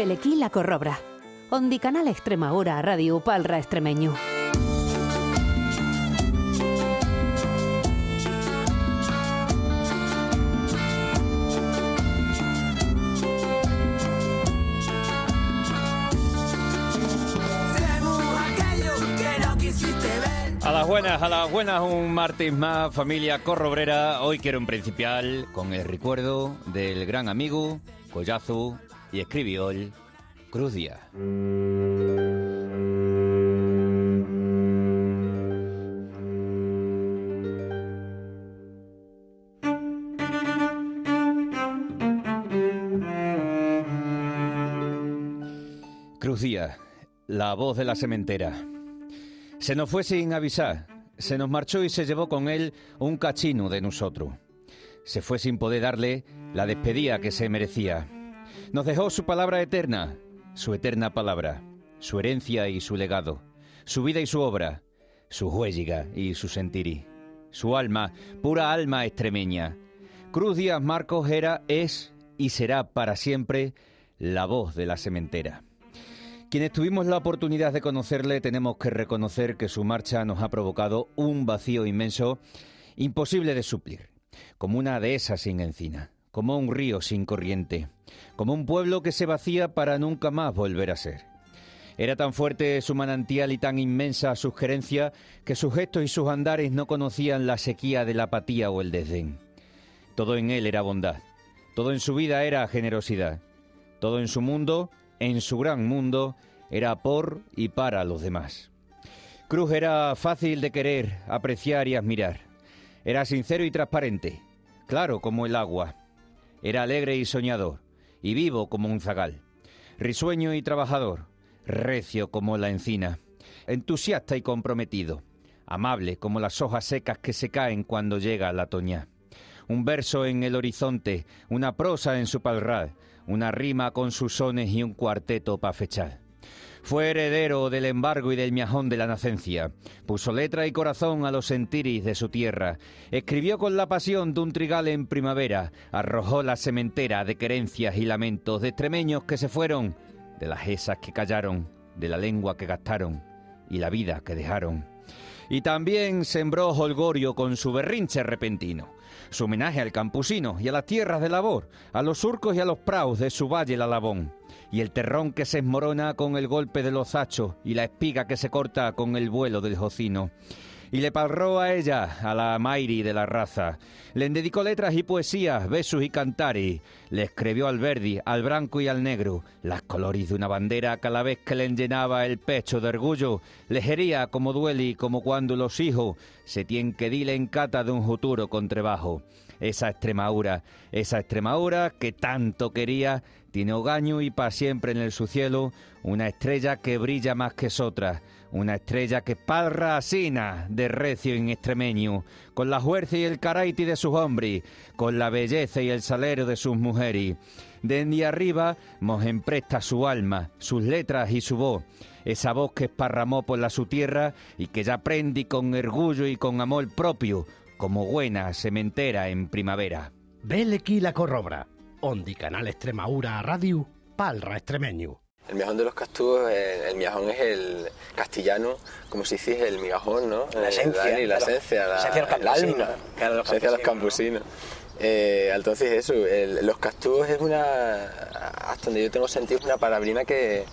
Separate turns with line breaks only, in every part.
Belequí la Corrobra. Ondi Canal Extremadura Radio Palra Extremeño.
A las buenas, a las buenas, un martes más, familia corrobrera. Hoy quiero un principal con el recuerdo del gran amigo, collazo y escribiol, Cruz Díaz. La voz de la sementera. Se nos fue sin avisar, se nos marchó y se llevó con él un cachino de nosotros. Se fue sin poder darle la despedida que se merecía. Nos dejó su palabra eterna, su eterna palabra, su herencia y su legado, su vida y su obra, su huelliga y su sentiri, su alma, pura alma extremeña. Cruz Díaz Marcos era, es y será para siempre la voz de la sementera. Quienes tuvimos la oportunidad de conocerle tenemos que reconocer que su marcha nos ha provocado un vacío inmenso, imposible de suplir, como una dehesa sin encina, como un río sin corriente, como un pueblo que se vacía para nunca más volver a ser. Era tan fuerte su manantial y tan inmensa su gerencia que sus gestos y sus andares no conocían la sequía de la apatía o el desdén. Todo en él era bondad, todo en su vida era generosidad, todo en su mundo en su gran mundo era por y para los demás. Cruz era fácil de querer, apreciar y admirar. Era sincero y transparente, claro como el agua. Era alegre y soñador, y vivo como un zagal. Risueño y trabajador, recio como la encina. Entusiasta y comprometido, amable como las hojas secas que se caen cuando llega la toña. Un verso en el horizonte, una prosa en su palrad, una rima con sus sones y un cuarteto pa' fechar. Fue heredero del embargo y del miajón de la nacencia. Puso letra y corazón a los sentiris de su tierra. Escribió con la pasión de un trigal en primavera. Arrojó la sementera de querencias y lamentos de extremeños que se fueron, de las esas que callaron, de la lengua que gastaron y la vida que dejaron. Y también sembró holgorio con su berrinche repentino, su homenaje al campusino y a las tierras de labor, a los surcos y a los praus de su valle la Labón, y el terrón que se esmorona con el golpe de los hachos y la espiga que se corta con el vuelo del jocino y le parró a ella, a la Mairi de la raza. Le dedicó letras y poesías, besos y cantari. Le escribió al verdi, al blanco y al negro, las colores de una bandera cada vez que le llenaba el pecho de orgullo. Lejería como dueli, como cuando los hijos se tienen que dile en cata de un futuro con trabajo. Esa Extremadura, esa Extremadura que tanto quería, tiene hogaño y para siempre en el su cielo una estrella que brilla más que otras una estrella que parra asina de recio en extremeño, con la fuerza y el caraiti de sus hombres, con la belleza y el salero de sus mujeres. Desde arriba mos empresta su alma, sus letras y su voz, esa voz que esparramó por la su tierra y que ya prendí con orgullo y con amor propio, como buena sementera en primavera.
Belequi la corrobra, ondi canal Extremadura Radio, palra extremeño.
El miajón de los castúos, el, el miajón es el castellano, como si dices el migajón, ¿no?
La esencia.
Dani, la
claro.
esencia, la,
La esencia
alma. La esencia de los
campesinos.
campusinos. Eh, entonces eso, el- los castúos es una, hasta donde yo tengo sentido, es una palabrina que,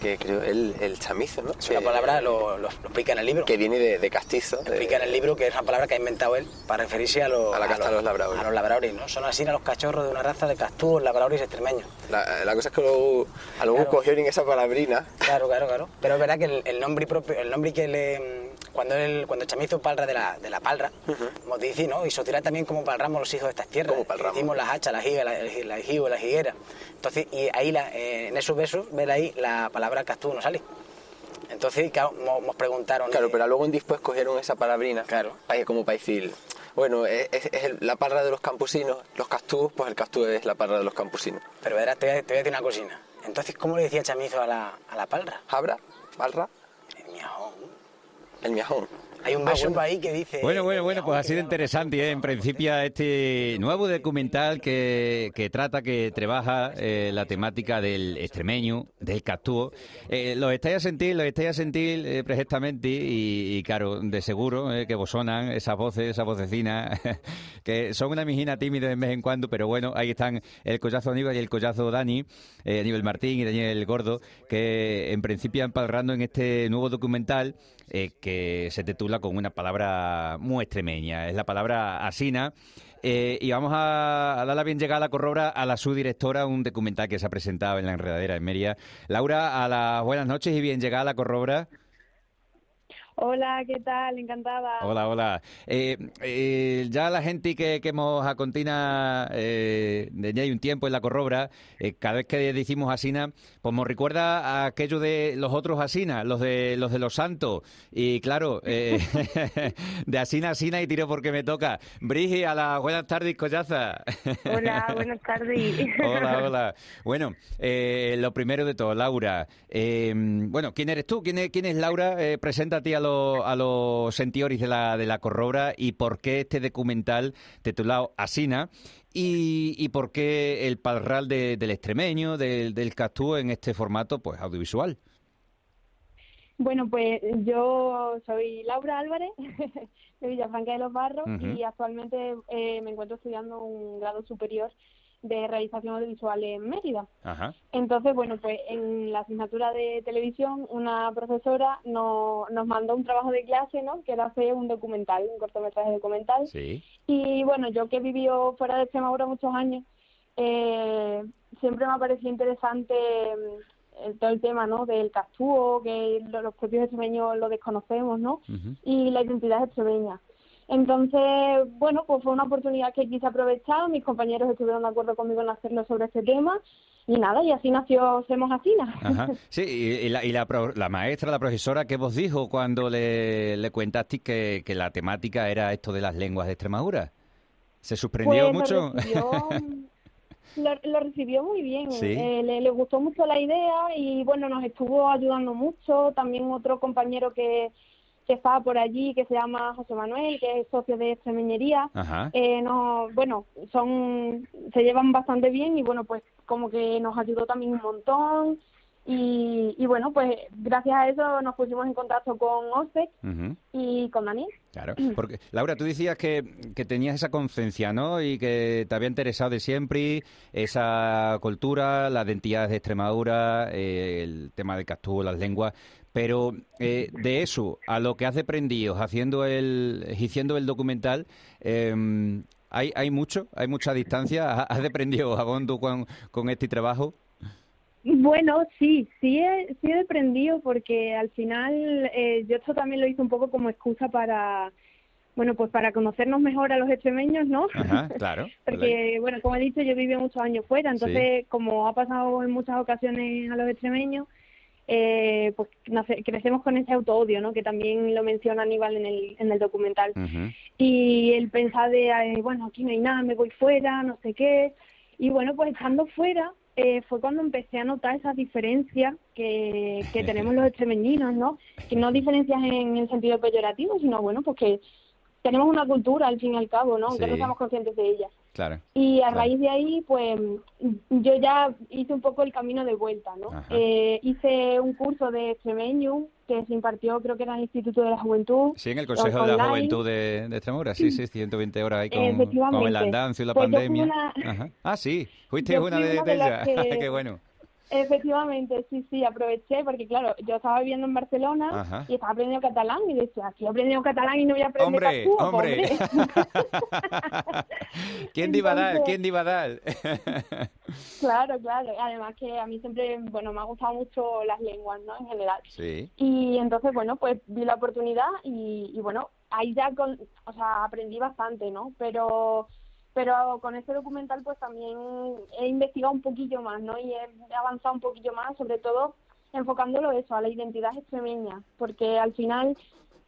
que creo el, el chamizo, ¿no?
Es una palabra, lo, lo- lo explica en el libro.
que viene de, de castizo. de-
explica en el libro que es una palabra que ha inventado él para referirse a los,
A la casta de los labradores.
A los labradores, ¿no? Son así a los cachorros de una raza de castúos, labradores extremeños.
La, la cosa es que luego, a luego
Claro.
cogieron esa palabrina.
Claro, claro, claro. Pero es verdad que el, el nombre propio, el nombre que le cuando el cuando Chamizo palra de la, de la palra, como dice, ¿no? Y Sotira también como palramos los hijos de estas tierras.
Como palramos.
Decimos las hachas, la higa, la, la higo, la higuera. Entonces, y ahí la, eh, en esos besos, ver ahí la palabra castúo no sale. Entonces, claro, nos preguntaron.
Claro,
eh,
pero luego después cogieron esa palabrina.
Claro.
pa- Como para decir, bueno, es, es- es el- la parra de los campusinos, los castúos, pues el castúo es la parra de los campusinos.
Pero verás, te, voy a- te voy a decir una cosina. Entonces, ¿cómo le decía Chamizo a la, a la palra?
Jabra, palra,
El miajón.
El miajón.
Hay un
Ah,
verso
bueno.
ahí que dice...
Bueno, bueno, bueno, pues ha sido interesante, ¿eh? En principio, este nuevo documental que, que trata, que trabaja eh, la temática del extremeño, del cactúo. Eh, lo estáis a sentir, lo estáis a sentir eh, perfectamente y, y, claro, de seguro eh, que vos sonan esas voces, esas vocecinas, que son una mijina tímida de vez en cuando, pero bueno, ahí están el collazo Aníbal y el collazo Dani, eh, Aníbal Martín y Daniel Gordo, que en principio empalrando en este nuevo documental eh, que se titula con una palabra muy extremeña, es la palabra asina. Eh, y vamos a, a dar la bien llegada a Corrobra a la subdirectora, un documental que se ha presentado en la enredadera en Mérida. Laura, a las buenas noches y bien llegada a la Corrobra.
Hola, ¿qué tal? Encantada.
Hola, hola. Eh, eh, ya la gente que, que hemos a contina eh, hay un tiempo en la Corrobra, eh, cada vez que decimos Asina, pues nos recuerda a aquello de los otros Asina, los de los de los santos. Y claro, de Asina a Asina y tiro porque me toca. Brigi, a las buenas tardes, collaza.
Hola, buenas tardes.
Hola, hola. Bueno, eh, lo primero de todo, Laura. bueno, ¿quién eres tú? ¿Quién es, quién es Laura? Preséntate a, los a los sentioris de la, de la Corrobra y por qué este documental titulado Asina y, y por qué el parral de- del extremeño, del, del cactúo en este formato pues audiovisual.
Bueno, pues yo soy Laura Álvarez, de Villafranca de los Barros, y actualmente eh, me encuentro estudiando un grado superior de realización audiovisual en Mérida.
Ajá.
Entonces, bueno, pues en la asignatura de televisión, una profesora no- nos mandó un trabajo de clase, ¿no? Que era hacer un documental, un cortometraje documental.
Sí.
Y bueno, yo que he vivido fuera de Extremadura muchos años, eh, siempre me ha parecido interesante mm, el- todo el tema, ¿no? Del cactúo, que lo- los propios extremeños lo desconocemos, ¿no? Y la identidad extremeña. Entonces, bueno, pues fue una oportunidad que quise aprovechar, mis compañeros estuvieron de acuerdo conmigo en hacerlo sobre este tema, y nada, y así nació Semos Asina.
Ajá. Sí, y, la, y la, pro- la maestra, la profesora, ¿qué vos dijo cuando le, le cuentaste que, que la temática era esto de las lenguas de Extremadura? ¿Se sorprendió
Pues lo
mucho?
recibió, lo, lo recibió muy bien,
Sí.
Eh, le, le gustó mucho la idea y bueno, nos estuvo ayudando mucho. También otro compañero que, que estaba por allí, que se llama José Manuel, que es socio de Extremeñería. Eh, no, bueno, son, se llevan bastante bien y bueno, pues como que nos ayudó también un montón. Y, y bueno, pues gracias a eso nos pusimos en contacto con OSEC
Ujú.
y con Daniel.
Claro, porque Laura, tú decías que, que tenías esa conciencia, ¿no? Y que te había interesado de siempre esa cultura, las identidades de Extremadura, eh, el tema del cactúo, las lenguas. Pero eh, de eso a lo que has aprendido haciendo el, haciendo el documental, eh, hay, hay mucho, hay mucha distancia. ¿Has aprendido a fondo con, con este trabajo?
Bueno, sí, sí he, sí he aprendido porque al final eh, yo esto también lo hice un poco como excusa para, bueno, pues para conocernos mejor a los extremeños, ¿no?
Ajá, claro.
Porque, bueno, como he dicho, yo viví muchos años fuera, entonces, como ha pasado en muchas ocasiones a los extremeños, eh, pues nace- crecemos con ese auto-odio, ¿no? Que también lo menciona Aníbal en el, en el documental. Y el pensar de, eh, bueno, aquí no hay nada, me voy fuera, no sé qué. Y bueno, pues estando fuera eh, fue cuando empecé a notar esas diferencias que, que tenemos los extremeñinos, ¿no? Que no diferencias en el sentido peyorativo, sino, bueno, pues que tenemos una cultura al fin y al cabo, ¿no? Aunque
Sí.
no seamos conscientes de ella.
Claro.
Y a
Claro.
raíz de ahí, pues yo ya hice un poco el camino de vuelta, ¿no? Eh, hice un curso de extremeño que se impartió, creo que era en el Instituto de la Juventud.
Sí, en el Consejo de la. Juventud de, de Extremadura, sí, sí, 120 horas ahí con, con el andancio y la
Pues
pandemia.
una-
Ajá. Ah, sí, fuiste
Yo
una de,
una
de
de las
ellas.
que-
Qué bueno.
Efectivamente, sí, sí, aproveché porque, claro, yo estaba viviendo en Barcelona
Ajá.
y estaba aprendiendo catalán y decía, aquí he aprendido catalán y no voy a aprender
Hombre, hombre. ¿Quién iba a dar? ¿Quién iba a dar?
claro, claro. Además que a mí siempre, bueno, me ha gustado mucho las lenguas, ¿no? En general.
sí.
Y entonces, bueno, pues vi la oportunidad y, y bueno, ahí ya con, o sea, aprendí bastante, ¿no? Pero pero con este documental pues también he investigado un poquillo más, ¿no? Y he avanzado un poquillo más, sobre todo enfocándolo eso, a la identidad extremeña, porque al final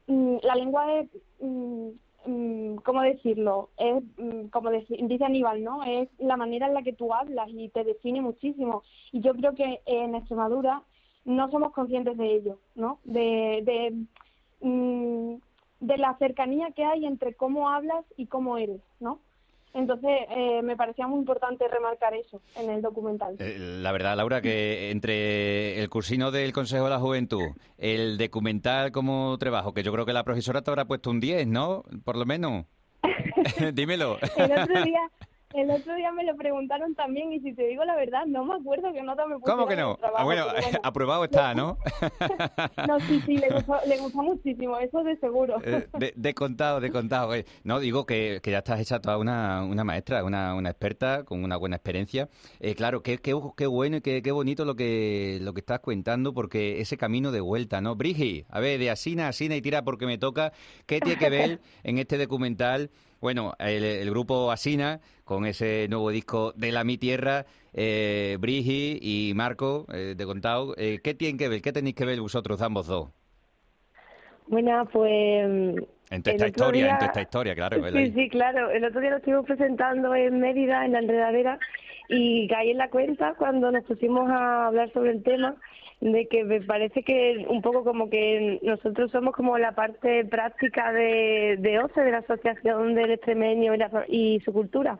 mm, la lengua es, mm, mm, ¿cómo decirlo? Es, mm, como dice Aníbal, ¿no? Es la manera en la que tú hablas y te define muchísimo. Y yo creo que en Extremadura no somos conscientes de ello, ¿no? De, de mm, de la cercanía que hay entre cómo hablas y cómo eres, ¿no? Entonces, eh, me parecía muy importante remarcar eso en el documental.
Eh, la verdad, Laura, que entre el cursino del Consejo de la Juventud, el documental como trabajo, que yo creo que la profesora te habrá puesto un 10, ¿no? Por lo menos. Dímelo.
el otro día el otro día me lo preguntaron también y si te digo la verdad, no me acuerdo qué nota me pusieron
¿Cómo que no?
Ah,
bueno, aprobado está, ¿no?
no, sí, sí, le gustó, le gustó muchísimo, eso de seguro.
Eh, de, contado, de contado. No, digo que, ya estás hecha toda una, una maestra, una, una experta con una buena experiencia. Eh, claro, qué, qué, qué bueno y qué, qué bonito lo que, lo que estás cuentando porque ese camino de vuelta, ¿no? Brigi, a ver, de Asina a Asina y tira porque me toca, ¿qué tiene que ver en este documental? Bueno, el, grupo Asina, con ese nuevo disco de La Mi Tierra, eh, Brigi y Marco, eh, de Contado, eh, ¿qué tienen que ver? ¿Qué tenéis que ver vosotros ambos dos?
Bueno, pues...
En esta historia, en esta historia, claro.
Sí, sí, claro. El otro día lo estuvimos presentando en Mérida, en la enredadera, y caí en la cuenta cuando nos pusimos a hablar sobre el tema de que me parece que un poco como que nosotros somos como la parte práctica de, de OCE, de la Asociación del Extremeño y, su cultura.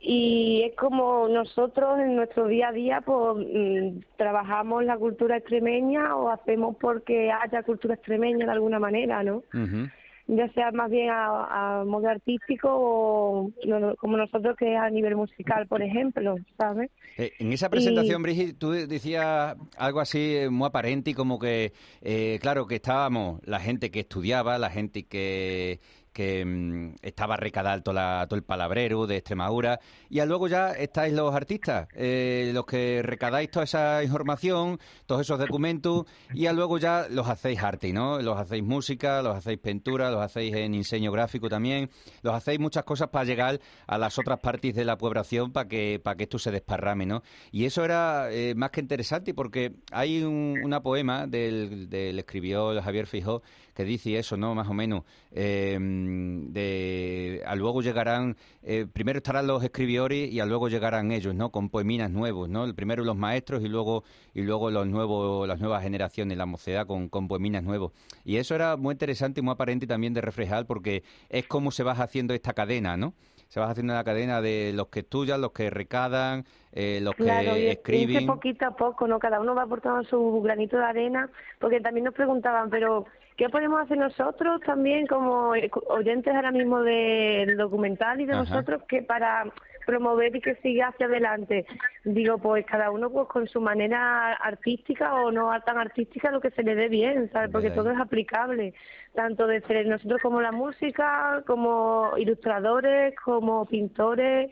Y es como nosotros en nuestro día a día pues mm, trabajamos la cultura extremeña o hacemos porque haya cultura extremeña de alguna manera, ¿no? Ya sea más bien a, modo artístico o como nosotros que a nivel musical, por ejemplo, ¿sabes?
Eh, en esa presentación, Brigitte, tú decías algo así eh, muy aparente y como que, eh, claro, que estábamos la gente que estudiaba, la gente que que mm, estaba recadado todo, el palabrero de Extremadura. Y luego ya estáis los artistas, eh, los que recadáis toda esa información, todos esos documentos, y luego ya los hacéis arte, ¿no? Los hacéis música, los hacéis pintura, los hacéis en diseño gráfico también, los hacéis muchas cosas para llegar a las otras partes de la población para que, para que esto se desparrame, ¿no? Y eso era eh, más que interesante porque hay un, una poema del, del escribió Javier Fijó que dice eso, ¿no? Más o menos. Eh, de, a luego llegarán, eh, primero estarán los escribiores y a luego llegarán ellos, ¿no? Con poeminas nuevos, ¿no? El primero los maestros y luego y luego los nuevos, las nuevas generaciones, la mocedad con, con poeminas nuevos. Y eso era muy interesante y muy aparente también de reflejar porque es como se va haciendo esta cadena, ¿no? se va haciendo la cadena de los que estudian, los que recadan, eh, los que escriben.
poquito a poco, ¿no? Cada uno va aportando su granito de arena, porque también nos preguntaban, pero ¿Qué podemos hacer nosotros también como oyentes ahora mismo del documental y de nosotros que para promover y que siga hacia adelante? Digo, pues cada uno pues con su manera artística o no tan artística lo que se le dé bien, ¿sabes? Porque todo es aplicable, tanto desde nosotros como la música, como ilustradores, como pintores,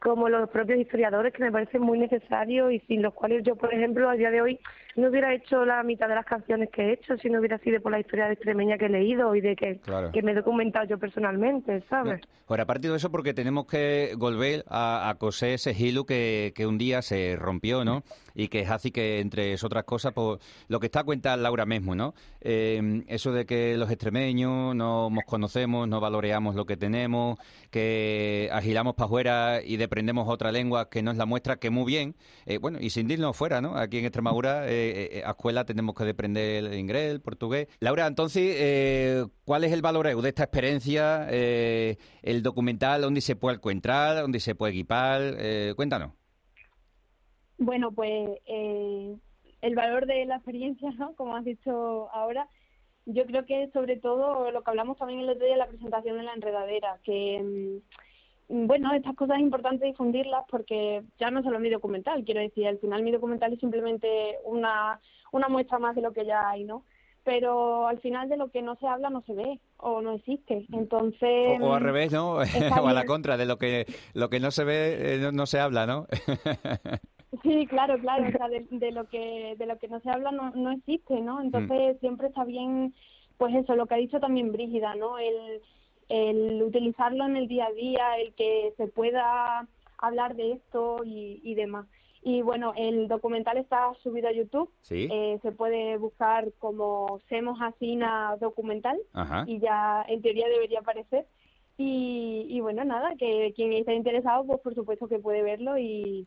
como los propios historiadores que me parecen muy necesarios y sin los cuales yo, por ejemplo, a día de hoy no hubiera hecho la mitad de las canciones que he hecho si no hubiera sido por la historia de extremeña que he leído y de que, que me he documentado yo personalmente, ¿sabes?
Ahora, aparte de eso, porque tenemos que volver a, coser ese hilo que, que, un día se rompió, ¿no? Y que es así que, entre otras cosas, pues, lo que está a cuenta Laura mismo, ¿no? Eh, eso de que los extremeños no nos conocemos, no valoreamos lo que tenemos, que agilamos para afuera y deprendemos otra lengua que no es la muestra, que muy bien, eh, bueno, y sin irnos fuera, ¿no? Aquí en Extremadura... Eh, eh, a escuela tenemos que aprender el inglés, el portugués. Laura, entonces, eh, ¿cuál es el valor de esta experiencia? Eh, el documental, ¿dónde se puede encontrar? ¿Dónde se puede equipar? cuéntanos.
Bueno, pues el valor de la experiencia. Como has dicho ahora, yo creo que sobre todo lo que hablamos también el otro día de la presentación de la enredadera, que Mm, bueno, estas cosas es importante difundirlas porque ya no solo mi documental, quiero decir, al final mi documental es simplemente una, una muestra más de lo que ya hay, ¿no? Pero al final de lo que no se habla no se ve o no existe, entonces...
O, al revés, ¿no? o a la contra, de lo que, lo que no se ve eh, no, se habla, ¿no?
sí, claro, claro, o sea, de, lo que, de lo que no se habla no, no existe, ¿no? Entonces mm. siempre está bien, pues eso, lo que ha dicho también Brígida, ¿no? El el utilizarlo en el día a día, el que se pueda hablar de esto y, demás. Y bueno, el documental está subido a YouTube. Eh, se puede buscar como Semos Asina documental y ya en teoría debería aparecer. Y, y bueno, nada, que quien esté interesado, pues por supuesto que puede verlo y,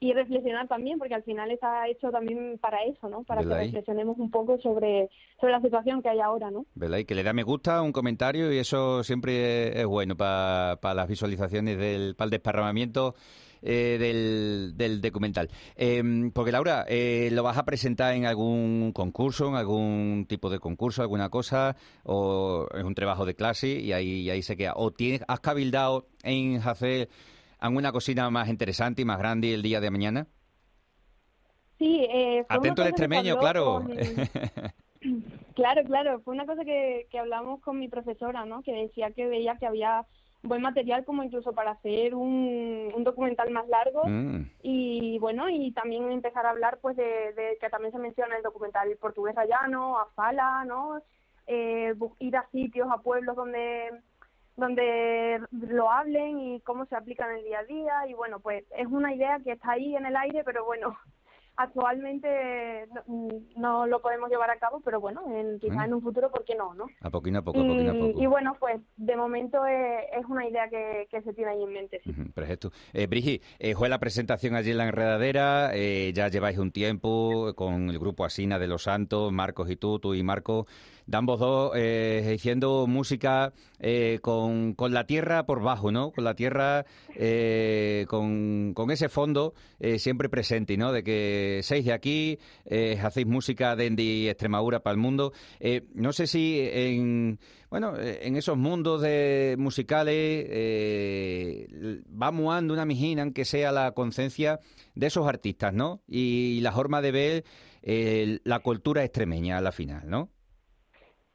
y reflexionar también, porque al final está hecho también para eso, ¿no? Para que reflexionemos un poco sobre, sobre la situación que hay ahora, ¿no?
¿Verdad? Y que le da me gusta, un comentario, y eso siempre es bueno para, las visualizaciones del, para el desparramamiento eh, del, del, documental. Em, porque Laura, eh, ¿lo vas a presentar en algún concurso, en algún tipo de concurso, alguna cosa? ¿O es un trabajo de clase y ahí, ahí se queda? ¿O tienes, has cabildado en hacer alguna cocina más interesante y más grande el día de mañana?
Sí, eh,
Atento al extremeño, claro.
claro, claro. Fue una cosa que, que hablamos con mi profesora, ¿no? Que decía que veía que había buen material como incluso para hacer un, un documental más largo mm. y bueno y también empezar a hablar pues de, de, que también se menciona el documental portugués rayano a Fala no eh, ir a sitios a pueblos donde donde lo hablen y cómo se aplica en el día a día y bueno pues es una idea que está ahí en el aire pero bueno actualmente no, lo podemos llevar a cabo, pero bueno, en, quizás en un futuro, ¿por qué no? ¿no?
A poquito a poco, a poquito a poco.
Y bueno, pues de momento es, una idea que, se tiene ahí en mente. Sí.
perfecto. Eh, Brigi, eh, fue la presentación allí en la enredadera, eh, ya lleváis un tiempo con el grupo Asina de los Santos, Marcos y tú, tú y Marco de ambos dos eh, música eh, con, con, la tierra por bajo, ¿no? Con la tierra, eh, con, con, ese fondo eh, siempre presente, ¿no? De que seis de aquí, hacéis música de Extremadura para el mundo. no sé si en, bueno, en esos mundos de musicales va muando una mijina, aunque sea la conciencia de esos artistas, ¿no? Y, la forma de ver la cultura extremeña a la final, ¿no?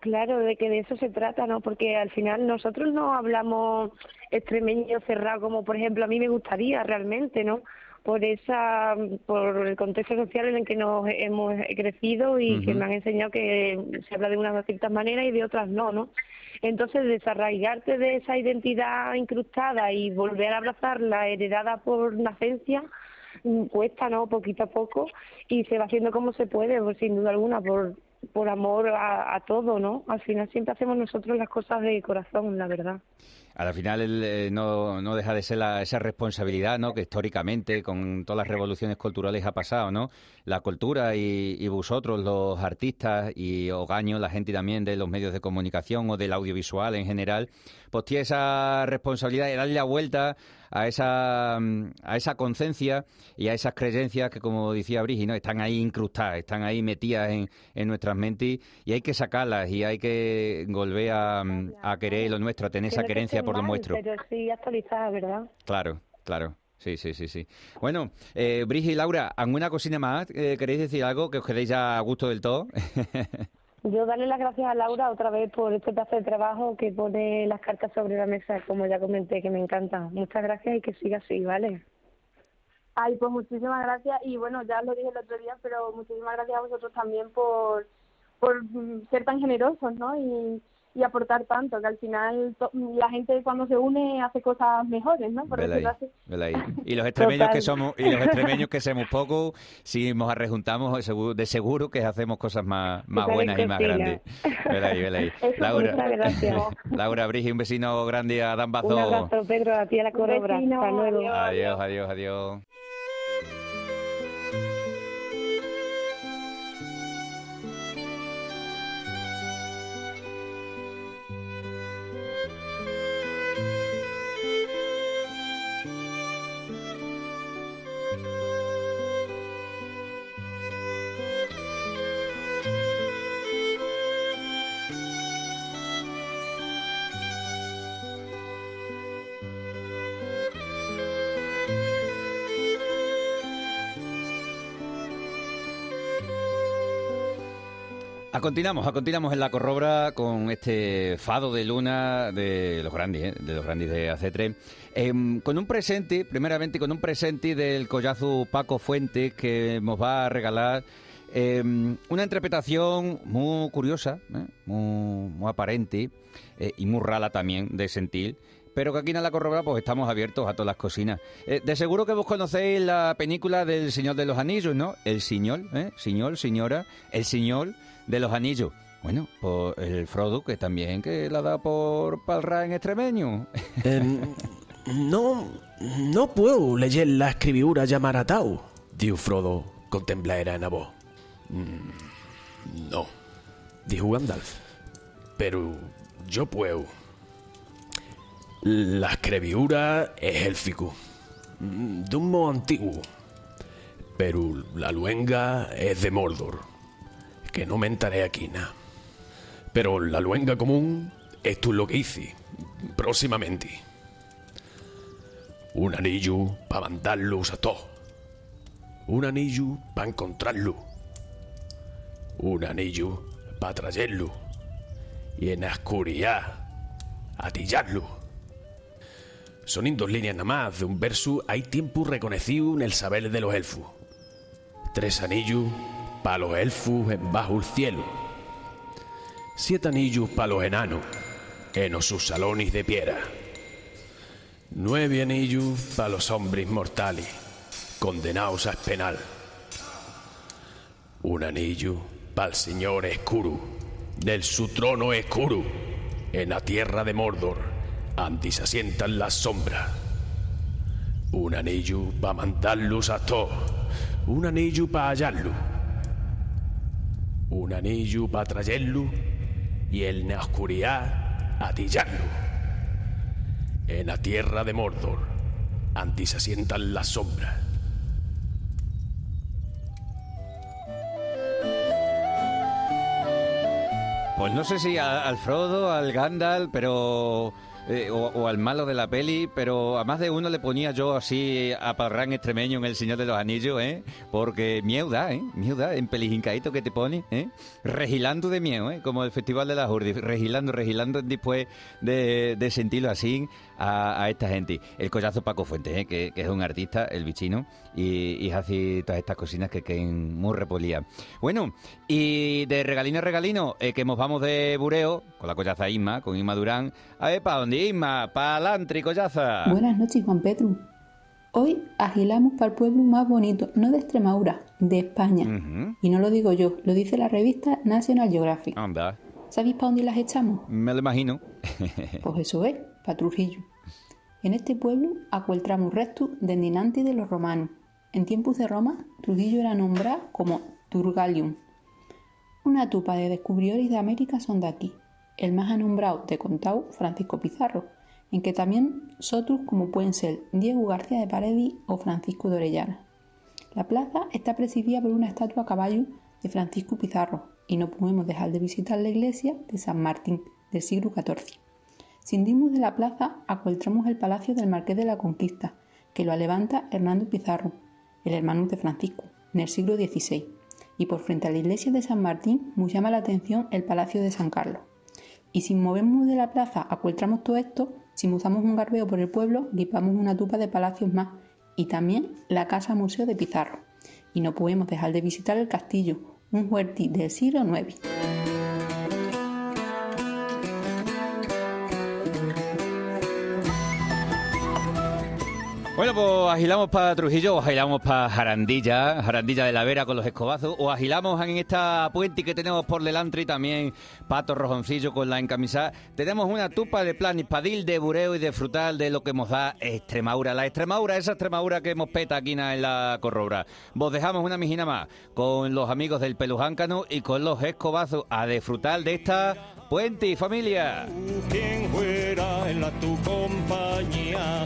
Claro, de que de eso se trata, ¿no? Porque al final nosotros no hablamos extremeño cerrado como, por ejemplo, a mí me gustaría realmente, ¿no? Por esa, por el contexto social en el que nos hemos crecido y que me han enseñado que se habla de unas ciertas maneras y de otras no, ¿no? Entonces, desarraigarte de esa identidad incrustada y volver a abrazarla heredada por nacencia, mm, cuesta, ¿no? Poquito a poco y se va haciendo como se puede, pues, sin duda alguna, por por amor a, todo, ¿no? Al final siempre hacemos nosotros las cosas de corazón, la verdad.
Al final eh, no, no deja de ser esa responsabilidad, ¿no? Que históricamente con todas las revoluciones culturales ha pasado, ¿no? La cultura y, vosotros, los artistas y Ogaño, la gente también de los medios de comunicación o del audiovisual en general, pues tiene esa responsabilidad de darle la vuelta a esa, a esa conciencia y a esas creencias que, como decía Brigi, ¿no? están ahí incrustadas, están ahí metidas en, en nuestras mentes y hay que sacarlas y hay que volver a, a querer lo nuestro, a tener esa creencia por lo nuestro.
Pero sí actualizada, ¿verdad?
Claro, claro. Sí, sí, sí, sí. Bueno, eh, y Laura, ¿alguna cocina más? Eh, ¿Queréis decir algo que os quedéis ya a gusto del todo?
Yo darle las gracias a Laura otra vez por este pedazo de trabajo que pone las cartas sobre la mesa, como ya comenté, que me encanta. Muchas gracias y que siga así, ¿vale?
Ay, pues muchísimas gracias y bueno, ya lo dije el otro día, pero muchísimas gracias a vosotros también por, por ser tan generosos, ¿no? Y, y aportar tanto, que al final la gente cuando se une hace cosas mejores, ¿no?
Por Y los extremeños que somos y los extremeños que somos pocos, si nos arrejuntamos de seguro que hacemos cosas más, más buenas y más grandes. Laura, Laura Brigi, un vecino grande a Dambazo. Un
abrazo, Pedro, a ti a la corobra.
adiós, adiós. adiós. Continuamos, continuamos en la corrobra con este fado de luna de los grandes, ¿eh? de los grandes de AC3, em, con un presente, primeramente con un presente del collazo Paco Fuentes que nos va a regalar em, una interpretación muy curiosa, ¿eh? muy, aparente eh, y muy rala también de sentir pero que aquí en la corrobra pues estamos abiertos a todas las cocinas. de seguro que vos conocéis la película del Señor de los Anillos, ¿no? El Señor, ¿eh? Señor, señora, el Señor de los Anillos. Bueno, por el Frodo, que también que la da por palra en extremeño.
Em, no, No puedo leer la escribiura ya maratao, dijo Frodo con temblera en la voz. "Mm, No, dijo Gandalf. Pero yo puedo. La escribiura es élfico, mm, de un modo antiguo. Pero la luenga es de Mordor, que no me entraré aquí nada. Pero la luenga común, esto es lo que hice, próximamente. Un anillo para mandarlos a todos. Un anillo para encontrarlo. Un anillo para traerlo. Y en la oscuridad, atillarlo. Son dos líneas nada más de un verso hay tiempo reconocido en el saber de los elfos. Tres anillos para los elfos en bajo el cielo. Siete anillos para los enanos en sus salones de piedra. Nueve anillos para los hombres mortales, condenados a espenal. Un anillo para el señor escuro, del su trono escuro, en la tierra de Mordor, ante se asientan las sombras. Un anillo para mandarlos a todos, un anillo para hallarlo, un anillo para traerlo y en la oscuridad atillarlo. En la tierra de Mordor, ante se asientan las sombras.
Pues no sé si al Frodo, al Gandalf, pero. Eh, o, al malo de la peli, pero a más de uno le ponía yo así a Parrán extremeño en El Señor de los Anillos, ¿eh? Porque miedo da, ¿eh? Miedo da, en pelijincadito que te pone, ¿eh? Regilando de miedo, ¿eh? Como el Festival de las Urdi, regilando, regilando después de, de sentirlo así a, a esta gente. El collazo Paco Fuentes, ¿eh? Que, que es un artista, el bichino, y, y hace todas estas cocinas que queden muy repolías. Bueno, y de regalino a regalino, eh, que nos vamos de bureo, con la collaza Isma, con Isma Durán. A ver, ¿pa' dónde Isma? ¿Pa' Lantri, collaza?
Buenas noches, Juan Petru. Hoy agilamos para el pueblo más bonito, no de Extremadura, de España. Y no lo digo yo, lo dice la revista National Geographic.
Anda,
¿Sabéis para dónde las echamos?
me lo imagino.
Pues eso es, para Trujillo. En este pueblo acueltramos restos de Ninanti de los romanos. En tiempos de Roma, Trujillo era nombrado como Turgalium. Una tupa de descubridores de América son de aquí. El más anombrado de contado, Francisco Pizarro, en que también otros como pueden ser Diego García de Paredes o Francisco de Orellana. La plaza está presidida por una estatua a caballo de Francisco Pizarro y no podemos dejar de visitar la iglesia de San Martín del siglo XIV. Sin irnos de la plaza, acueltramos el palacio del Marqués de la Conquista, que lo levanta Hernando Pizarro, el hermano de Francisco, en el siglo XVI. Y por frente a la iglesia de San Martín nos llama la atención el palacio de San Carlos. Y si movemos de la plaza, acueltramos todo esto, si usamos un garbeo por el pueblo, guipamos una tupa de palacios más y también la casa museo de Pizarro. Y no podemos dejar de visitar el castillo, un huerti del siglo IX.
Bueno, pues agilamos para Trujillo o agilamos para Jarandilla, Jarandilla de la Vera con los escobazos, o agilamos en esta puente que tenemos por delante y también Pato Rojoncillo con la encamisada. Tenemos una tupa de plan padil, de bureo y de frutal de lo que nos da Extremadura. La Extremadura, esa Extremadura que hemos peta aquí en la corrobra. Vos dejamos una mijina más con los amigos del Pelujáncano y con los escobazos a disfrutar de esta puente, familia.
¿Quién fuera en la tu compañía?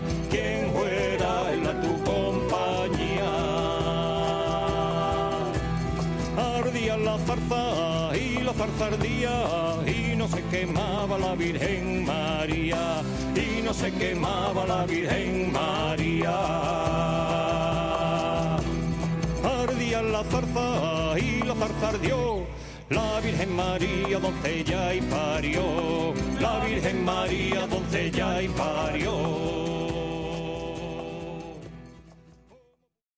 Y la zarza ardía y no se quemaba la Virgen María y no se quemaba la Virgen María. Ardía la zarza y la zarza ardió. La Virgen María, doncella y parió. La Virgen María, doncella y parió.